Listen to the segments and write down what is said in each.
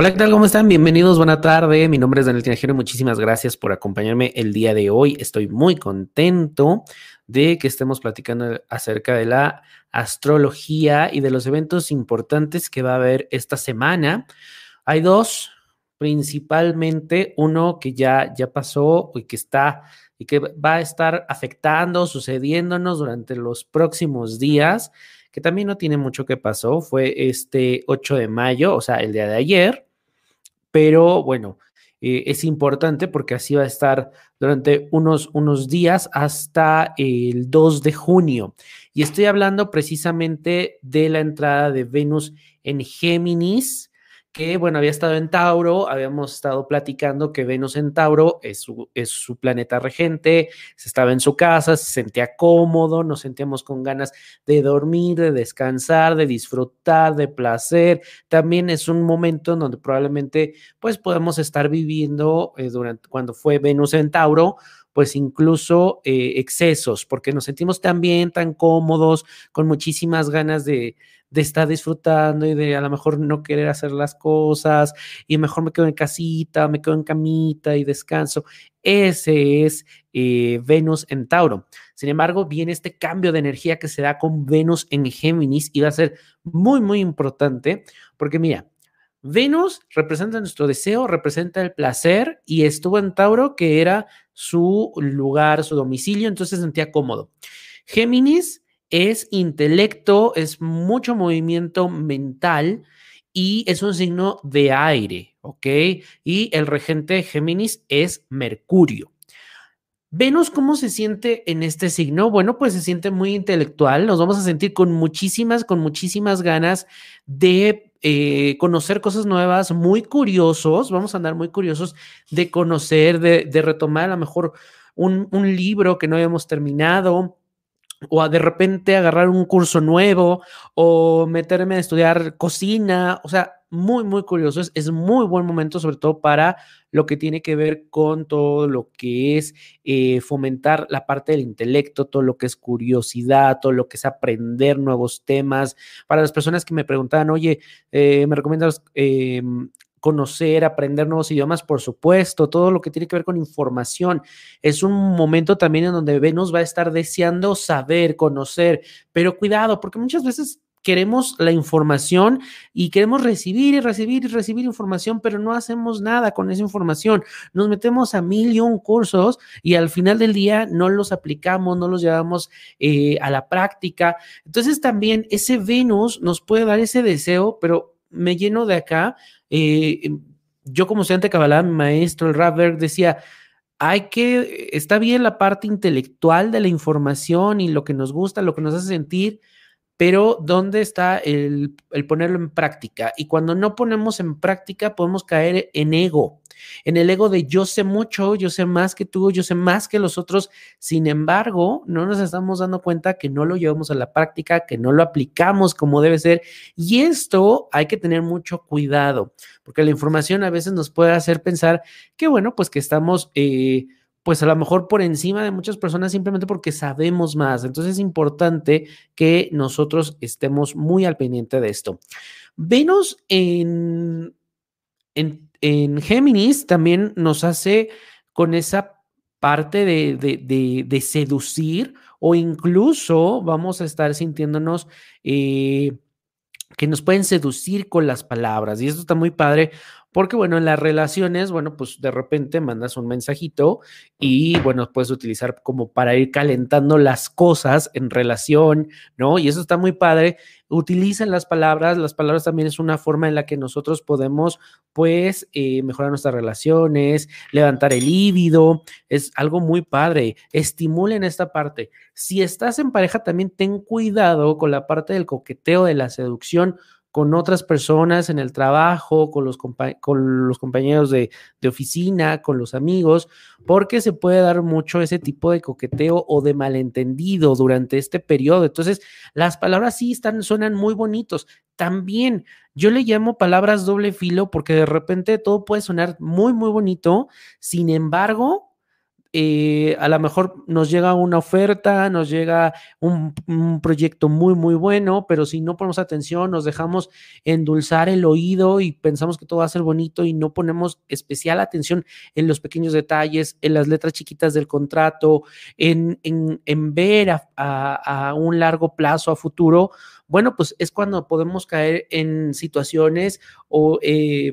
Hola, ¿qué tal? ¿Cómo están? Bienvenidos, buena tarde. Mi nombre es Daniel Tinajero muchísimas gracias por acompañarme el día de hoy. Estoy muy contento de que estemos platicando acerca de la astrología y de los eventos importantes que va a haber esta semana. Hay dos, principalmente uno que ya, ya pasó y que está y que va a estar afectando, sucediéndonos durante los próximos días, que también no tiene mucho que pasó, fue este 8 de mayo, o sea, el día de ayer, pero bueno, eh, es importante porque así va a estar durante unos, unos días hasta el 2 de junio. Y estoy hablando precisamente de la entrada de Venus en Géminis que, bueno, había estado en Tauro, habíamos estado platicando que Venus en Tauro es su, es su planeta regente, se estaba en su casa, se sentía cómodo, nos sentíamos con ganas de dormir, de descansar, de disfrutar, de placer. También es un momento en donde probablemente, pues, podemos estar viviendo eh, durante cuando fue Venus en Tauro, pues incluso eh, excesos, porque nos sentimos tan bien, tan cómodos, con muchísimas ganas de, estar disfrutando y de a lo mejor no querer hacer las cosas y mejor me quedo en casita, me quedo en camita y descanso. Ese es eh, Venus en Tauro. Sin embargo, viene este cambio de energía que se da con Venus en Géminis y va a ser muy, muy importante porque mira, Venus representa nuestro deseo, representa el placer y estuvo en Tauro, que era su lugar, su domicilio, entonces se sentía cómodo. Géminis es intelecto, es mucho movimiento mental y es un signo de aire, ¿ok? Y el regente de Géminis es Mercurio. Venus, ¿cómo se siente en este signo? Bueno, pues se siente muy intelectual, nos vamos a sentir con muchísimas, con muchísimas ganas de eh, conocer cosas nuevas, muy curiosos, vamos a andar muy curiosos de conocer, de, de retomar a lo mejor un, un libro que no habíamos terminado, o a de repente agarrar un curso nuevo o meterme a estudiar cocina, o sea, muy, muy curioso. Es, muy buen momento, sobre todo para lo que tiene que ver con todo lo que es eh, fomentar la parte del intelecto, todo lo que es curiosidad, todo lo que es aprender nuevos temas. Para las personas que me preguntaban, oye, eh, ¿me recomiendas em, conocer, aprender nuevos idiomas, por supuesto, todo lo que tiene que ver con información. Es un momento también en donde Venus va a estar deseando saber, conocer, pero cuidado, porque muchas veces queremos la información y queremos recibir y recibir y recibir información, pero no hacemos nada con esa información. Nos metemos a mil y un cursos y al final del día no los aplicamos, no los llevamos eh, a la práctica. Entonces también ese Venus nos puede dar ese deseo, pero me lleno de acá eh, em, yo como estudiante de mi maestro, el Radberg, decía, hay que, está bien la parte intelectual de la información y lo que nos gusta, lo que nos hace sentir, pero ¿dónde está el, el ponerlo en práctica? Y cuando no ponemos en práctica, podemos caer en ego en el ego de yo sé mucho, yo sé más que tú, yo sé más que los otros. Sin embargo, no nos estamos dando cuenta que no lo llevamos a la práctica, que no lo aplicamos como debe ser. Y esto hay que tener mucho cuidado, porque la información a veces nos puede hacer pensar que, bueno, pues que estamos... Eh, pues a lo mejor por encima de muchas personas simplemente porque sabemos más. Entonces es importante que nosotros estemos muy al pendiente de esto. Venus en, en en Géminis también nos hace con esa parte de, seducir o incluso vamos a estar sintiéndonos eh, que nos pueden seducir con las palabras. Y esto está muy padre porque, bueno, en las relaciones, bueno, pues de repente mandas un mensajito y, bueno, puedes utilizar como para ir calentando las cosas en relación, ¿no? Y eso está muy padre. Utilicen las palabras. Las palabras también es una forma en la que nosotros podemos, pues, eh, mejorar nuestras relaciones, levantar el líbido. Es algo muy padre. Estimulen esta parte. Si estás en pareja, también ten cuidado con la parte del coqueteo, de la seducción con otras personas en el trabajo, con los, compañeros de, oficina, con los amigos, porque se puede dar mucho ese tipo de coqueteo o de malentendido durante este periodo. Entonces, las palabras sí están, suenan muy bonitos. También yo le llamo palabras doble filo porque de repente todo puede sonar muy, muy bonito. Sin embargo, eh, a lo mejor nos llega una oferta, nos llega un, proyecto muy, muy bueno, pero si no ponemos atención, nos dejamos endulzar el oído y pensamos que todo va a ser bonito y no ponemos especial atención en los pequeños detalles, en las letras chiquitas del contrato, en, en, en ver a, a, a un largo plazo, a futuro, bueno, pues es cuando podemos caer en situaciones o... Eh,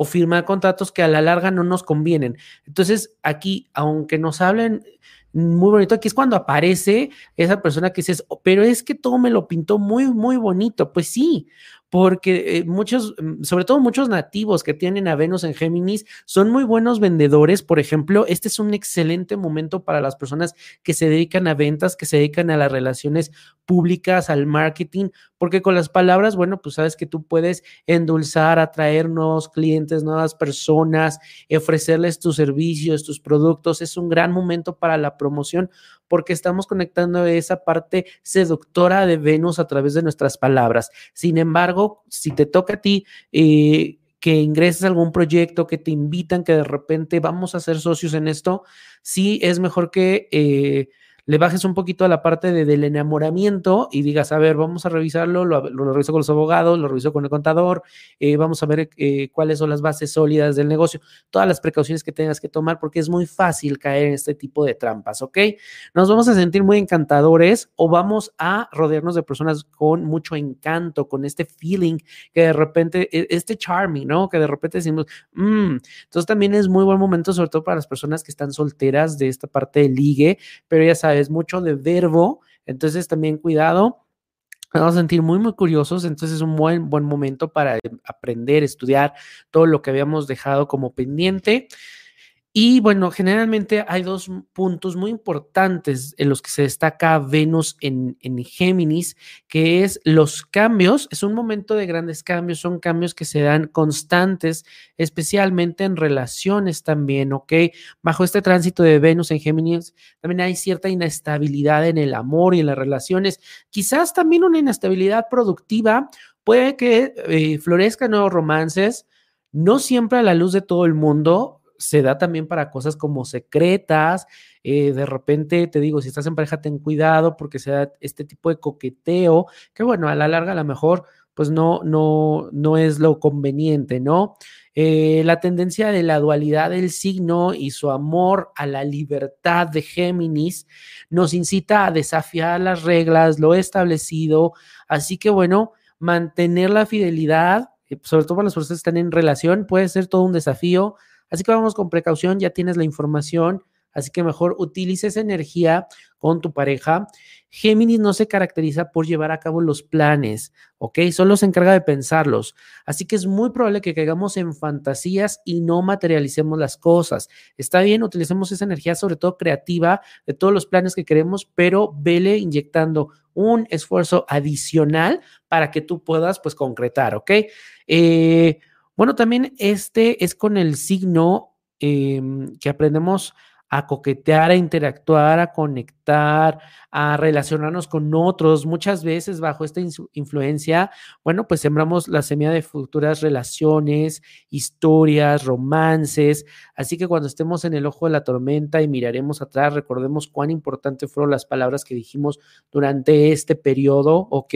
o firmar contratos que a la larga no nos convienen. Entonces, aquí, aunque nos hablen muy bonito, aquí es cuando aparece esa persona que dices, oh, pero es que todo me lo pintó muy, muy bonito. Pues sí, porque eh, muchos, mm, sobre todo muchos nativos que tienen a Venus en Géminis, son muy buenos vendedores. Por ejemplo, este es un excelente momento para las personas que se dedican a ventas, que se dedican a las relaciones públicas, al marketing, porque con las palabras, bueno, pues sabes que tú puedes endulzar, atraer nuevos clientes, nuevas personas, ofrecerles tus servicios, tus productos. Es un gran momento para la promoción porque estamos conectando esa parte seductora de Venus a través de nuestras palabras. Sin embargo, si te toca a ti... Eh, que ingreses a algún proyecto, que te invitan, que de repente vamos a ser socios en esto, sí es mejor que eh, le bajes un poquito a la parte de, del enamoramiento y digas, a ver, vamos a revisarlo, lo, lo reviso con los abogados, lo reviso con el contador, eh, vamos a ver eh, cuáles son las bases sólidas del negocio, todas las precauciones que tengas que tomar, porque es muy fácil caer en este tipo de trampas, ¿ok? Nos vamos a sentir muy encantadores o vamos a rodearnos de personas con mucho encanto, con este feeling que de repente, e, este charming, ¿no? Que de repente decimos, mmm. entonces también es muy buen momento, sobre todo para las personas que están solteras de esta parte de ligue, pero ya sabes, es mucho de verbo, entonces también cuidado. Vamos a sentir muy, muy curiosos, entonces es un buen, buen momento para aprender, estudiar todo lo que habíamos dejado como pendiente. Y bueno, generalmente hay dos puntos muy importantes en los que se destaca Venus en, en, Géminis, que es los cambios, es un momento de grandes cambios, son cambios que se dan constantes, especialmente en relaciones también, ¿ok? Bajo este tránsito de Venus en Géminis, también hay cierta inestabilidad en el amor y en las relaciones, quizás también una inestabilidad productiva, puede que eh, florezcan nuevos romances, no siempre a la luz de todo el mundo, se da también para cosas como secretas. Eh, de repente, te digo, si estás en pareja, ten cuidado porque se da este tipo de coqueteo, que bueno, a la larga a lo mejor pues no, no, no es lo conveniente, ¿no? Eh, la tendencia de la dualidad del signo y su amor a la libertad de Géminis nos incita a desafiar las reglas, lo establecido, así que bueno, mantener la fidelidad, eh, sobre todo para las personas que están en relación, puede ser todo un desafío, Así que vamos con precaución, ya tienes la información, así que mejor utilice esa energía con tu pareja. Géminis no se caracteriza por llevar a cabo los planes, ¿ok? Solo se encarga de pensarlos. Así que es muy probable que caigamos en fantasías y no materialicemos las cosas. Está bien, utilicemos esa energía, sobre todo creativa, de todos los planes que queremos, pero vele inyectando un esfuerzo adicional para que tú puedas, pues, concretar, ¿ok? Eh, bueno, también este es con el signo em, que aprendemos a coquetear, a interactuar, a conectar, a relacionarnos con otros. Muchas veces bajo esta influencia, bueno, pues sembramos la semilla de futuras relaciones, historias, romances. Así que cuando estemos en el ojo de la tormenta y miraremos atrás, recordemos cuán importantes fueron las palabras que dijimos durante este periodo, ¿ok?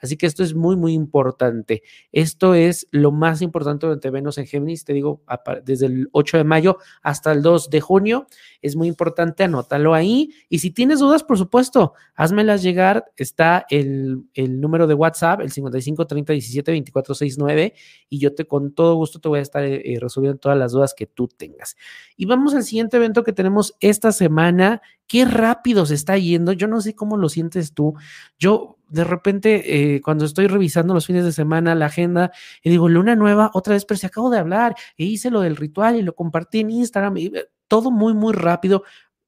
Así que esto es muy, muy importante. Esto es lo más importante durante Venus en Géminis, te digo, desde el 8 de mayo hasta el 2 de junio. Es muy importante, anótalo ahí. Y si tienes dudas, por supuesto, házmelas llegar. Está el, el número de WhatsApp, el 55 30 17 24 69, y yo te con todo gusto te voy a estar eh, resolviendo todas las dudas que tú tengas. Y vamos al siguiente evento que tenemos esta semana. Qué rápido se está yendo. Yo no sé cómo lo sientes tú. Yo de repente, eh, cuando estoy revisando los fines de semana, la agenda, y digo, luna nueva, otra vez, pero si acabo de hablar, e hice lo del ritual y lo compartí en Instagram, y eh, todo muy, muy rápido.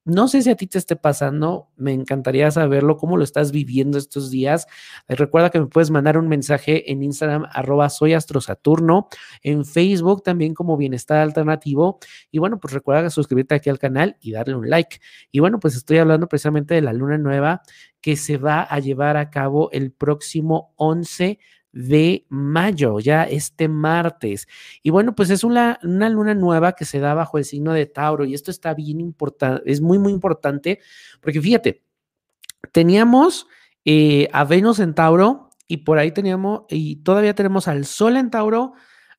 No sé si a ti te esté pasando, me encantaría saberlo, cómo lo estás viviendo estos días. Eh, recuerda que me puedes mandar un mensaje en Instagram, arroba soy astrosaturno, en Facebook también como Bienestar Alternativo. Y bueno, pues recuerda suscribirte aquí al canal y darle un like. Y bueno, pues estoy hablando precisamente de la luna nueva que se va a llevar a cabo el próximo 11 de mayo, ya este martes. Y bueno, pues es una, una luna nueva que se da bajo el signo de Tauro y esto está bien importante, es muy, muy importante porque fíjate, teníamos eh, a Venus en Tauro y por ahí teníamos, y todavía tenemos al Sol en Tauro,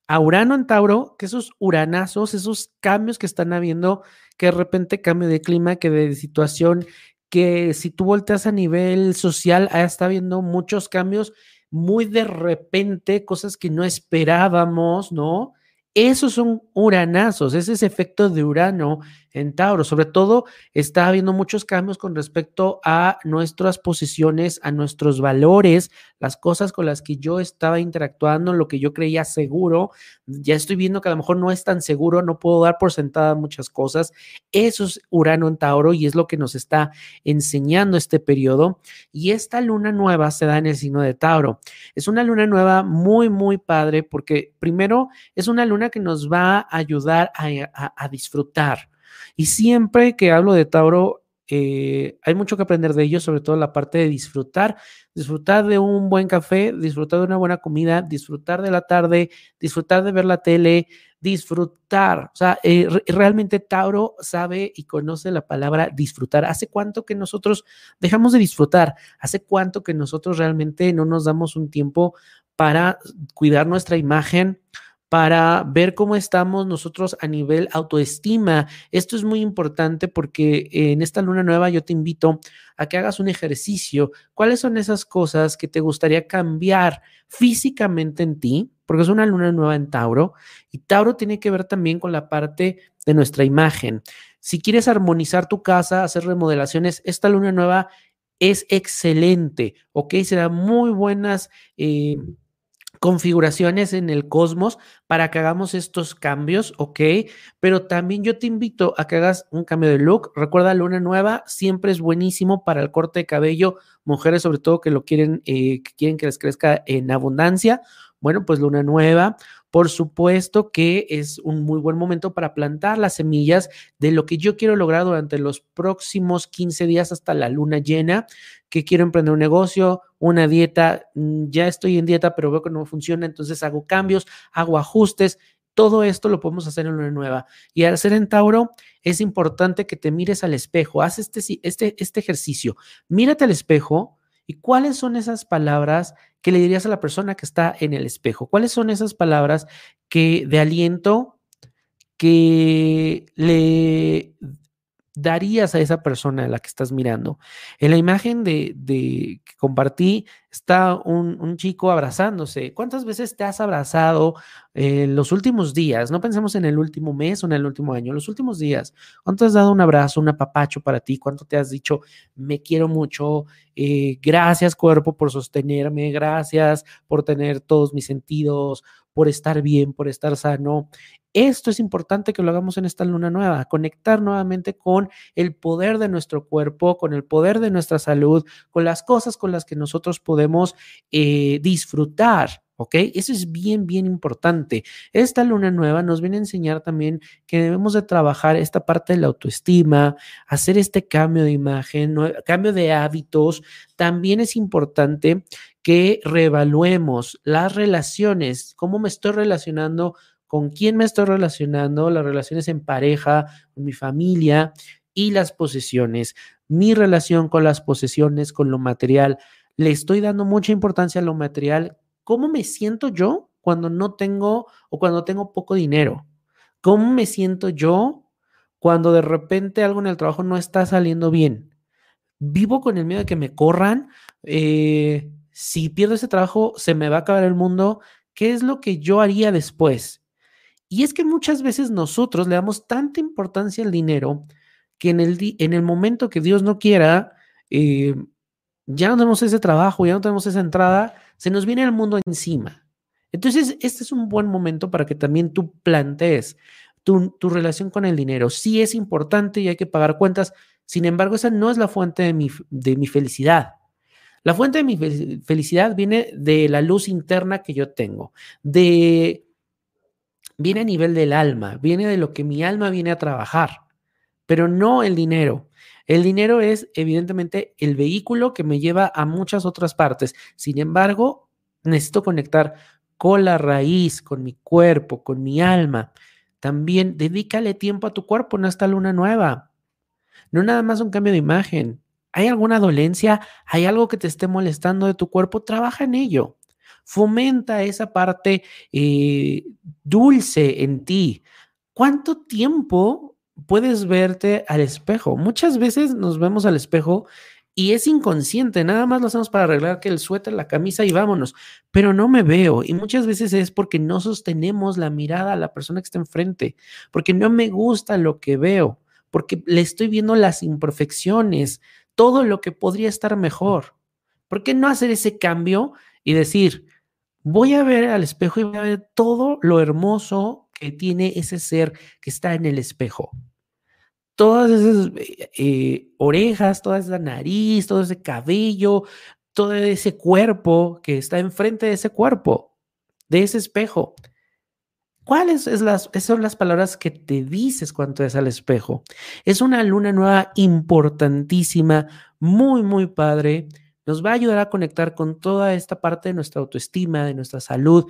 a Urano en Tauro, que esos uranazos, esos cambios que están habiendo, que de repente cambio de clima, que de situación, que si tú volteas a nivel social, está habiendo muchos cambios muy de repente, cosas que no esperábamos, ¿no? Esos son uranazos, ese es efecto de Urano en Tauro. Sobre todo está habiendo muchos cambios con respecto a nuestras posiciones, a nuestros valores, las cosas con las que yo estaba interactuando, lo que yo creía seguro. Ya estoy viendo que a lo mejor no es tan seguro, no puedo dar por sentada muchas cosas. Eso es Urano en Tauro y es lo que nos está enseñando este periodo. Y esta luna nueva se da en el signo de Tauro. Es una luna nueva muy, muy padre porque primero es una luna que nos va a ayudar a, a disfrutar y siempre que hablo de Tauro, eh, hay mucho que aprender de ellos, sobre todo la parte de disfrutar, disfrutar de un buen café, disfrutar de una buena comida, disfrutar de la tarde, disfrutar de ver la tele, disfrutar. O sea, eh, realmente Tauro sabe y conoce la palabra disfrutar. ¿Hace cuánto que nosotros dejamos de disfrutar? ¿Hace cuánto que nosotros realmente no nos damos un tiempo para cuidar nuestra imagen? Para ver cómo estamos nosotros a nivel autoestima. Esto es muy importante porque en esta luna nueva yo te invito a que hagas un ejercicio. ¿Cuáles son esas cosas que te gustaría cambiar físicamente en ti? Porque es una luna nueva en Tauro y Tauro tiene que ver también con la parte de nuestra imagen. Si quieres armonizar tu casa, hacer remodelaciones, esta luna nueva es excelente, ¿ok? Será muy buenas. Eh, configuraciones en el cosmos para que hagamos estos cambios, ¿ok? Pero también yo te invito a que hagas un cambio de look. Recuerda, luna nueva siempre es buenísimo para el corte de cabello, mujeres sobre todo que lo quieren, eh, que quieren que les crezca en abundancia. Bueno, pues luna nueva. Por supuesto que es un muy buen momento para plantar las semillas de lo que yo quiero lograr durante los próximos 15 días hasta la luna llena, que quiero emprender un negocio, una dieta, mm, ya estoy en dieta, pero veo que no funciona, entonces hago cambios, hago ajustes. Todo esto lo podemos hacer en luna nueva. Y al ser en Tauro, es importante que te mires al espejo. Haz este, este, este ejercicio. Mírate al espejo y cuáles son esas palabras ¿qué le dirías a la persona que está en el espejo? ¿Cuáles son esas palabras que de aliento que le darías a esa persona a la que estás mirando? En la imagen de, que compartí está un, chico abrazándose. ¿Cuántas veces te has abrazado en los últimos días? No pensemos en el último mes o en el último año, los últimos días. ¿Cuánto has dado un abrazo, un apapacho para ti? ¿Cuánto te has dicho, me quiero mucho? Eh, gracias cuerpo por sostenerme, gracias por tener todos mis sentidos, por estar bien, por estar sano. Esto es importante que lo hagamos en esta luna nueva, conectar nuevamente con el poder de nuestro cuerpo, con el poder de nuestra salud, con las cosas con las que nosotros podemos eh, disfrutar. ¿Ok? Eso es bien, bien importante. Esta luna nueva nos viene a enseñar también que debemos de trabajar esta parte de la autoestima, hacer este cambio de imagen, cambio de hábitos. También es importante que reevaluemos las relaciones, cómo me estoy relacionando con quién me estoy relacionando, las relaciones en pareja, con mi familia y las posesiones, mi relación con las posesiones, con lo material. Le estoy dando mucha importancia a lo material. ¿Cómo me siento yo cuando no tengo o cuando tengo poco dinero? ¿Cómo me siento yo cuando de repente algo en el trabajo no está saliendo bien? Vivo con el miedo de que me corran. Eh, si pierdo ese trabajo, se me va a acabar el mundo. ¿Qué es lo que yo haría después? Y es que muchas veces nosotros le damos tanta importancia al dinero que en el, en el momento que Dios no quiera, eh, ya no tenemos ese trabajo, ya no tenemos esa entrada, se nos viene el mundo encima. Entonces, este es un buen momento para que también tú plantees tu, tu relación con el dinero. Sí es importante y hay que pagar cuentas, sin embargo, esa no es la fuente de mi, de mi felicidad. La fuente de mi felicidad viene de la luz interna que yo tengo, de viene a nivel del alma, viene de lo que mi alma viene a trabajar, pero no el dinero. El dinero es evidentemente el vehículo que me lleva a muchas otras partes. Sin embargo, necesito conectar con la raíz, con mi cuerpo, con mi alma. También dedícale tiempo a tu cuerpo en esta luna nueva. No nada más un cambio de imagen. ¿Hay alguna dolencia? ¿Hay algo que te esté molestando de tu cuerpo? Trabaja en ello. Fomenta esa parte eh, dulce en ti. ¿Cuánto tiempo puedes verte al espejo? Muchas veces nos vemos al espejo y es inconsciente, nada más lo hacemos para arreglar que el suéter, la camisa y vámonos, pero no me veo y muchas veces es porque no sostenemos la mirada a la persona que está enfrente, porque no me gusta lo que veo, porque le estoy viendo las imperfecciones, todo lo que podría estar mejor. ¿Por qué no hacer ese cambio y decir, voy a ver al espejo y voy a ver todo lo hermoso que tiene ese ser que está en el espejo? todas esas eh, eh, orejas, toda esa nariz, todo ese cabello, todo ese cuerpo que está enfrente de ese cuerpo, de ese espejo. ¿Cuáles es las, son las palabras que te dices cuando es al espejo? Es una luna nueva importantísima, muy, muy padre. Nos va a ayudar a conectar con toda esta parte de nuestra autoestima, de nuestra salud,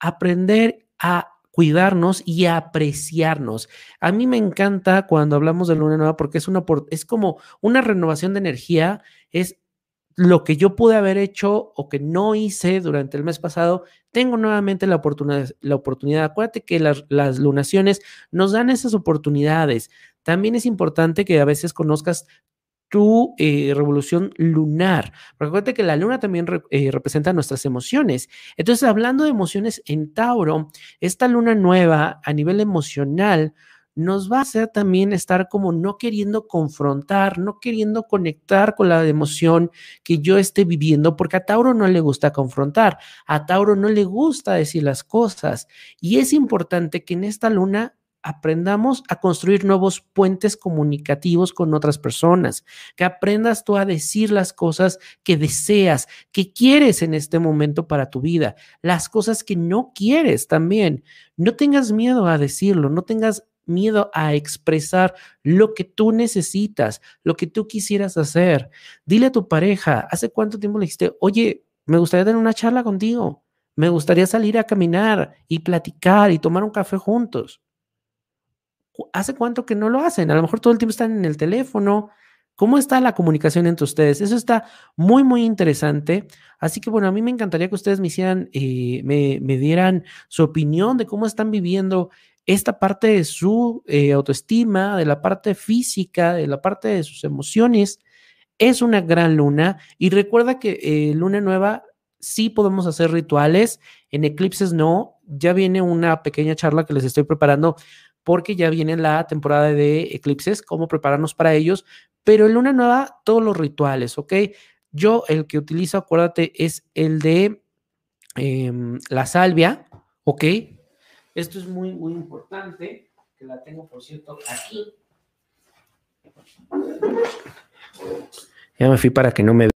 aprender a cuidarnos y apreciarnos. A mí me encanta cuando hablamos de luna nueva porque es una es como una renovación de energía, es lo que yo pude haber hecho o que no hice durante el mes pasado, tengo nuevamente la oportunidad. La oportunidad. Acuérdate que las lunaciones nos dan esas oportunidades. También es importante que a veces conozcas tu eh, revolución lunar. Recuerda que la luna también eh, representa nuestras emociones. Entonces, hablando de emociones en Tauro, esta luna nueva a nivel emocional nos va a hacer también estar como no queriendo confrontar, no queriendo conectar con la emoción que yo esté viviendo, porque a Tauro no le gusta confrontar, a Tauro no le gusta decir las cosas. Y es importante que en esta luna aprendamos a construir nuevos puentes comunicativos con otras personas, que aprendas tú a decir las cosas que deseas, que quieres en este momento para tu vida, las cosas que no quieres también. No tengas miedo a decirlo, no tengas miedo a expresar lo que tú necesitas, lo que tú quisieras hacer. Dile a tu pareja, ¿hace cuánto tiempo le dijiste, oye, me gustaría tener una charla contigo? Me gustaría salir a caminar y platicar y tomar un café juntos. ¿Hace cuánto que no lo hacen? A lo mejor todo el tiempo están en el teléfono. ¿Cómo está la comunicación entre ustedes? Eso está muy, muy interesante. Así que bueno, a mí me encantaría que ustedes me hicieran, eh, me, dieran su opinión de cómo están viviendo esta parte de su eh, autoestima, de la parte física, de la parte de sus emociones. Es una gran luna y recuerda que eh, luna nueva sí podemos hacer rituales, en eclipses no. Ya viene una pequeña charla que les estoy preparando porque ya viene la temporada de eclipses, cómo prepararnos para ellos, pero en luna nueva, todos los rituales, ¿ok? Yo el que utilizo, acuérdate, es el de em, la salvia, ¿ok? Esto es muy, muy importante, que la tengo, por cierto, aquí. Ya me fui para que no me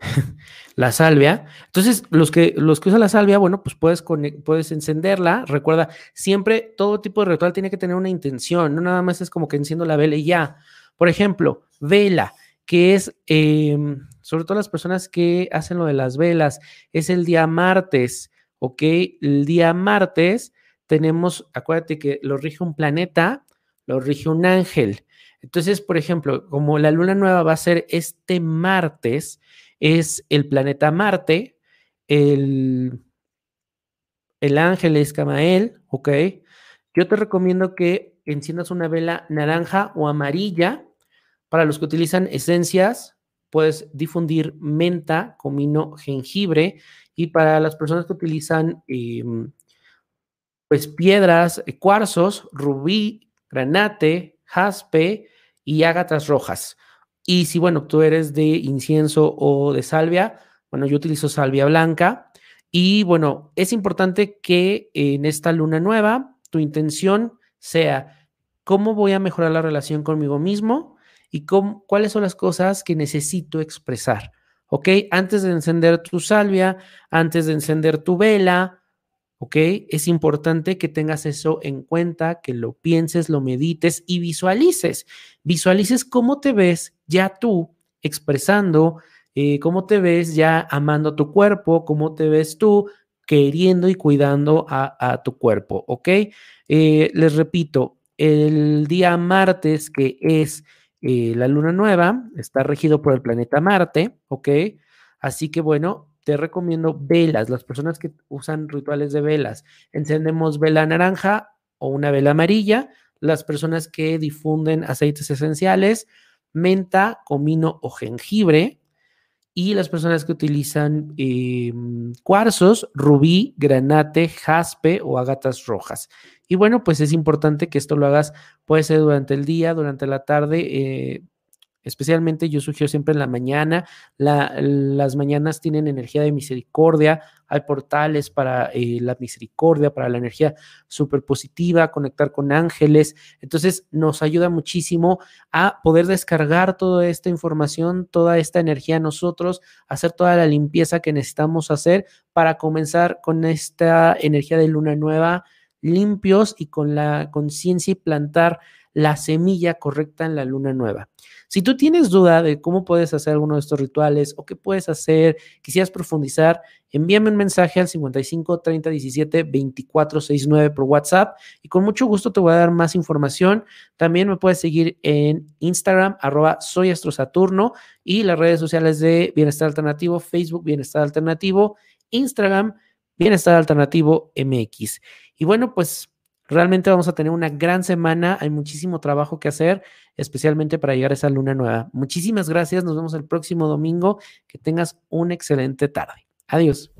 la salvia. Entonces, los que, los que usan la salvia, bueno, pues puedes, puedes encenderla. Recuerda, siempre todo tipo de ritual tiene que tener una intención, no nada más es como que enciendo la vela y ya. Por ejemplo, vela, que es, em, sobre todo las personas que hacen lo de las velas, es el día martes, ¿ok? El día martes tenemos, acuérdate que lo rige un planeta, lo rige un ángel. Entonces, por ejemplo, como la luna nueva va a ser este martes, es el planeta Marte, el, el ángel es Camael, ¿ok? Yo te recomiendo que enciendas una vela naranja o amarilla. Para los que utilizan esencias, puedes difundir menta, comino, jengibre. Y para las personas que utilizan em, pues piedras, cuarzos, rubí, granate, jaspe y ágatas rojas. Y si, bueno, tú eres de incienso o de salvia, bueno, yo utilizo salvia blanca. Y bueno, es importante que en esta luna nueva tu intención sea cómo voy a mejorar la relación conmigo mismo y cómo, cuáles son las cosas que necesito expresar. ¿Ok? Antes de encender tu salvia, antes de encender tu vela, ¿ok? Es importante que tengas eso en cuenta, que lo pienses, lo medites y visualices. Visualices cómo te ves ya tú expresando eh, cómo te ves ya amando tu cuerpo, cómo te ves tú queriendo y cuidando a, tu cuerpo, ¿ok? Eh, les repito, el día martes, que es eh, la luna nueva, está regido por el planeta Marte, ¿ok? Así que bueno, te recomiendo velas, las personas que usan rituales de velas, encendemos vela naranja o una vela amarilla, las personas que difunden aceites esenciales, menta, comino o jengibre, y las personas que utilizan em, cuarzos, rubí, granate, jaspe o agatas rojas. Y bueno, pues es importante que esto lo hagas, puede ser durante el día, durante la tarde, eh, Especialmente yo sugiero siempre en la mañana. las mañanas tienen energía de misericordia. Hay portales para eh, la misericordia, para la energía súper positiva, conectar con ángeles. Entonces nos ayuda muchísimo a poder descargar toda esta información, toda esta energía a nosotros, hacer toda la limpieza que necesitamos hacer para comenzar con esta energía de luna nueva limpios y con la conciencia y plantar la semilla correcta en la luna nueva. Si tú tienes duda de cómo puedes hacer alguno de estos rituales o qué puedes hacer, quisieras profundizar, envíame un mensaje al 55 30 17 24 69 por WhatsApp y con mucho gusto te voy a dar más información. También me puedes seguir en Instagram, arroba soy Saturno y las redes sociales de Bienestar Alternativo, Facebook Bienestar Alternativo, Instagram Bienestar Alternativo MX. Y bueno, pues Realmente vamos a tener una gran semana, hay muchísimo trabajo que hacer, especialmente para llegar a esa luna nueva. Muchísimas gracias, nos vemos el próximo domingo, que tengas una excelente tarde. Adiós.